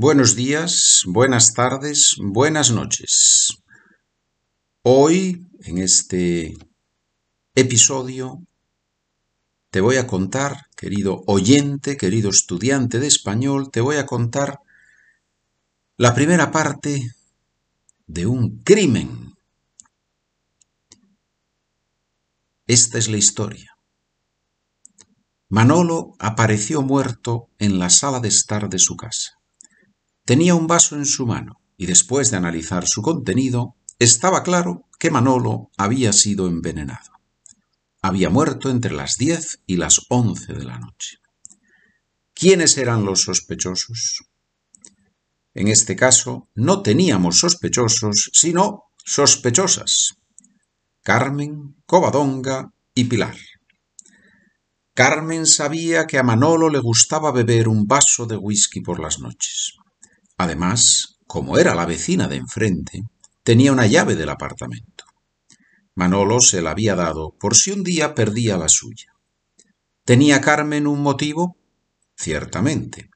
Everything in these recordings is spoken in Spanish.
Buenos días, buenas tardes, buenas noches. Hoy, en este episodio, te voy a contar, querido oyente, querido estudiante de español, te voy a contar la primera parte de un crimen. Esta es la historia. Manolo apareció muerto en la sala de estar de su casa. Tenía un vaso en su mano y después de analizar su contenido, estaba claro que Manolo había sido envenenado. Había muerto entre las diez y las once de la noche. ¿Quiénes eran los sospechosos? En este caso, no teníamos sospechosos, sino sospechosas. Carmen, Covadonga y Pilar. Carmen sabía que a Manolo le gustaba beber un vaso de whisky por las noches. Además, como era la vecina de enfrente, tenía una llave del apartamento. Manolo se la había dado por si un día perdía la suya. ¿Tenía Carmen un motivo? Ciertamente.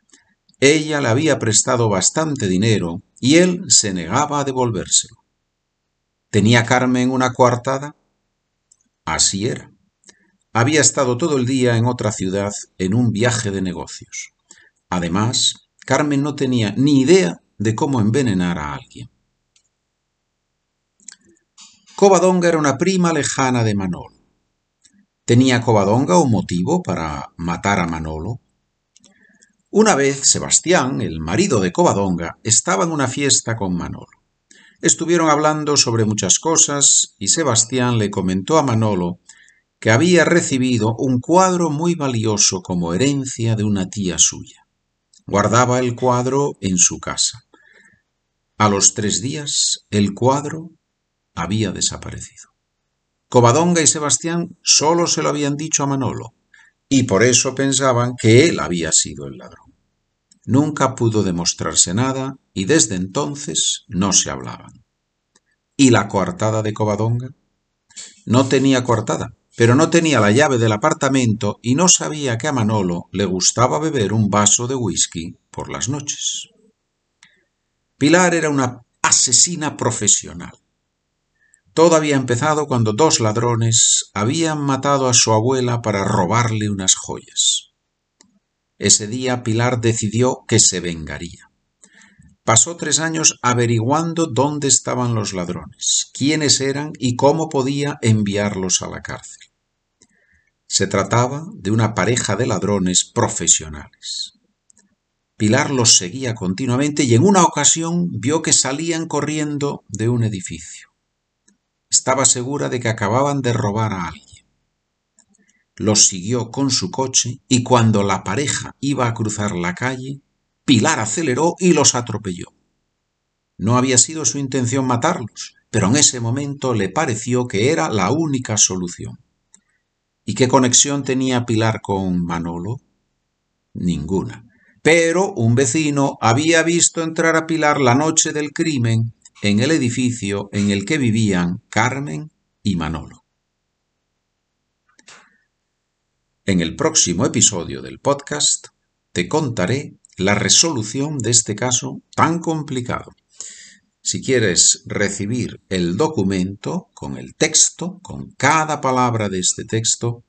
Ella le había prestado bastante dinero y él se negaba a devolvérselo. ¿Tenía Carmen una coartada? Así era. Había estado todo el día en otra ciudad en un viaje de negocios. Además, Carmen no tenía ni idea de cómo envenenar a alguien. Covadonga era una prima lejana de Manolo. ¿Tenía Covadonga un motivo para matar a Manolo? Una vez Sebastián, el marido de Covadonga, estaba en una fiesta con Manolo. Estuvieron hablando sobre muchas cosas y Sebastián le comentó a Manolo que había recibido un cuadro muy valioso como herencia de una tía suya. Guardaba el cuadro en su casa. A los tres días el cuadro había desaparecido. Covadonga y Sebastián solo se lo habían dicho a Manolo, y por eso pensaban que él había sido el ladrón. Nunca pudo demostrarse nada y desde entonces no se hablaban. ¿Y la coartada de Covadonga? No tenía coartada, pero no tenía la llave del apartamento y no sabía que a Manolo le gustaba beber un vaso de whisky por las noches. Pilar era una asesina profesional. Todo había empezado cuando dos ladrones habían matado a su abuela para robarle unas joyas. Ese día Pilar decidió que se vengaría. Pasó tres años averiguando dónde estaban los ladrones, quiénes eran y cómo podía enviarlos a la cárcel. Se trataba de una pareja de ladrones profesionales. Pilar los seguía continuamente y en una ocasión vio que salían corriendo de un edificio. Estaba segura de que acababan de robar a alguien. Los siguió con su coche y cuando la pareja iba a cruzar la calle, Pilar aceleró y los atropelló. No había sido su intención matarlos, pero en ese momento le pareció que era la única solución. ¿Y qué conexión tenía Pilar con Manolo? Ninguna. Pero un vecino había visto entrar a Pilar la noche del crimen en el edificio en el que vivían Carmen y Manolo. En el próximo episodio del podcast te contaré la resolución de este caso tan complicado. Si quieres recibir el documento con el texto, con cada palabra de este texto,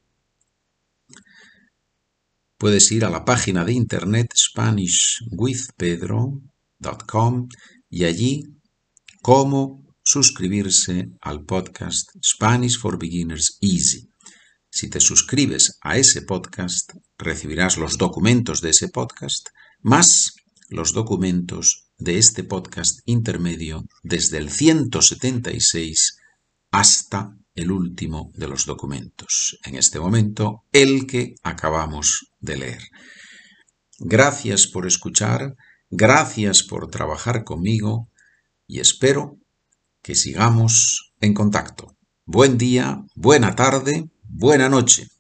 puedes ir a la página de internet SpanishWithPedro.com y allí cómo suscribirse al podcast Spanish for Beginners Easy. Si te suscribes a ese podcast, recibirás los documentos de ese podcast más los documentos de este podcast intermedio desde el 176 hasta el último de los documentos. En este momento, el que acabamos de leer. Gracias por escuchar, gracias por trabajar conmigo y espero que sigamos en contacto. Buen día, buena tarde, buena noche.